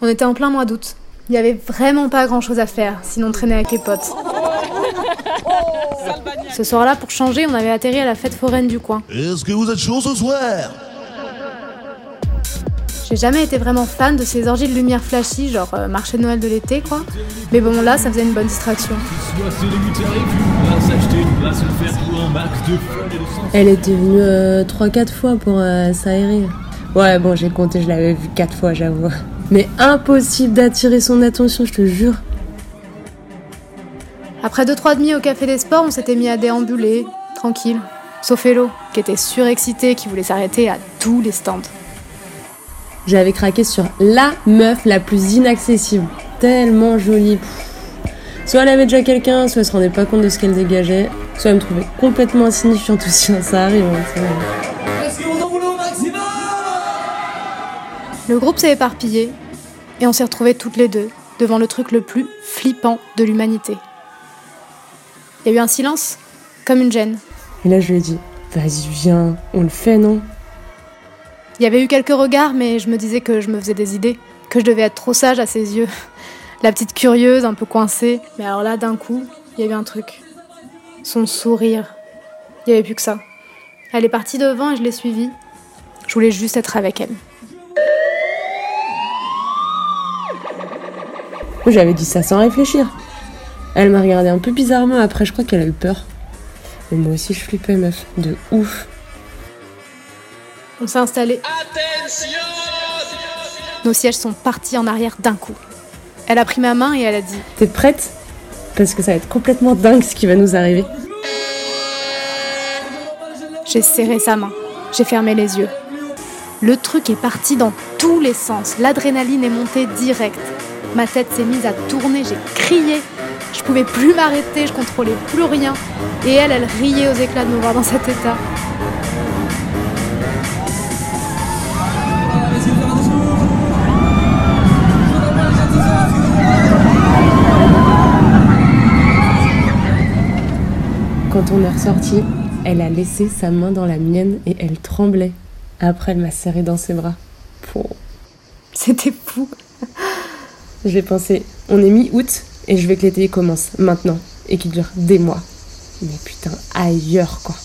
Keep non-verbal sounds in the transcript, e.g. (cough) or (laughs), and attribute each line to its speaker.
Speaker 1: On était en plein mois d'août. Il n'y avait vraiment pas grand chose à faire, sinon traîner avec les potes. Ce soir-là, pour changer, on avait atterri à la fête foraine du coin.
Speaker 2: Est-ce que vous êtes chaud ce soir?
Speaker 1: J'ai jamais été vraiment fan de ces orgies de lumière flashy, genre euh, marché de Noël de l'été, quoi. Mais bon, là, ça faisait une bonne distraction.
Speaker 3: Elle était venue euh, 3-4 fois pour euh, s'aérer. Ouais, bon, j'ai compté, je l'avais vue 4 fois, j'avoue. Mais impossible d'attirer son attention, je te jure.
Speaker 1: Après deux trois demi au café des sports, on s'était mis à déambuler, tranquille. Sauf Hello, qui était surexcité, qui voulait s'arrêter à tous les stands.
Speaker 3: J'avais craqué sur la meuf la plus inaccessible. Tellement jolie. Pff. Soit elle avait déjà quelqu'un, soit elle se rendait pas compte de ce qu'elle dégageait, soit elle me trouvait complètement insignifiante aussi, hein, ça arrive. hein, ça arrive.
Speaker 1: Le groupe s'est éparpillé, et on s'est retrouvés toutes les deux devant le truc le plus flippant de l'humanité. Il y a eu un silence, comme une gêne.
Speaker 3: Et là, je lui ai dit, vas-y, viens, on le fait, non?
Speaker 1: Il y avait eu quelques regards, mais je me disais que je me faisais des idées, que je devais être trop sage à ses yeux. (laughs) La petite curieuse, un peu coincée. Mais alors là, d'un coup, il y a eu un truc. Son sourire. Il n'y avait plus que ça. Elle est partie devant et je l'ai suivie. Je voulais juste être avec elle.
Speaker 3: Moi, j'avais dit ça sans réfléchir. Elle m'a regardé un peu bizarrement après, je crois qu'elle a eu peur. Mais moi aussi, je flippais, meuf. De ouf.
Speaker 1: On s'est installé. Nos sièges sont partis en arrière d'un coup. Elle a pris ma main et elle a dit
Speaker 3: T'es prête? Parce que ça va être complètement dingue ce qui va nous arriver.
Speaker 1: J'ai serré sa main. J'ai fermé les yeux. Le truc est parti dans tous les sens. L'adrénaline est montée direct. Ma tête s'est mise à tourner, j'ai crié. Je pouvais plus m'arrêter, je contrôlais plus rien. Et elle, elle riait aux éclats de me voir dans cet état.
Speaker 3: Quand on est ressorti, elle a laissé sa main dans la mienne et elle tremblait. Après, elle m'a serré dans ses bras.
Speaker 1: C'était fou.
Speaker 3: J'ai pensé, on est mi-août et je veux que l'été commence maintenant et qu'il dure des mois. Mais putain, ailleurs quoi.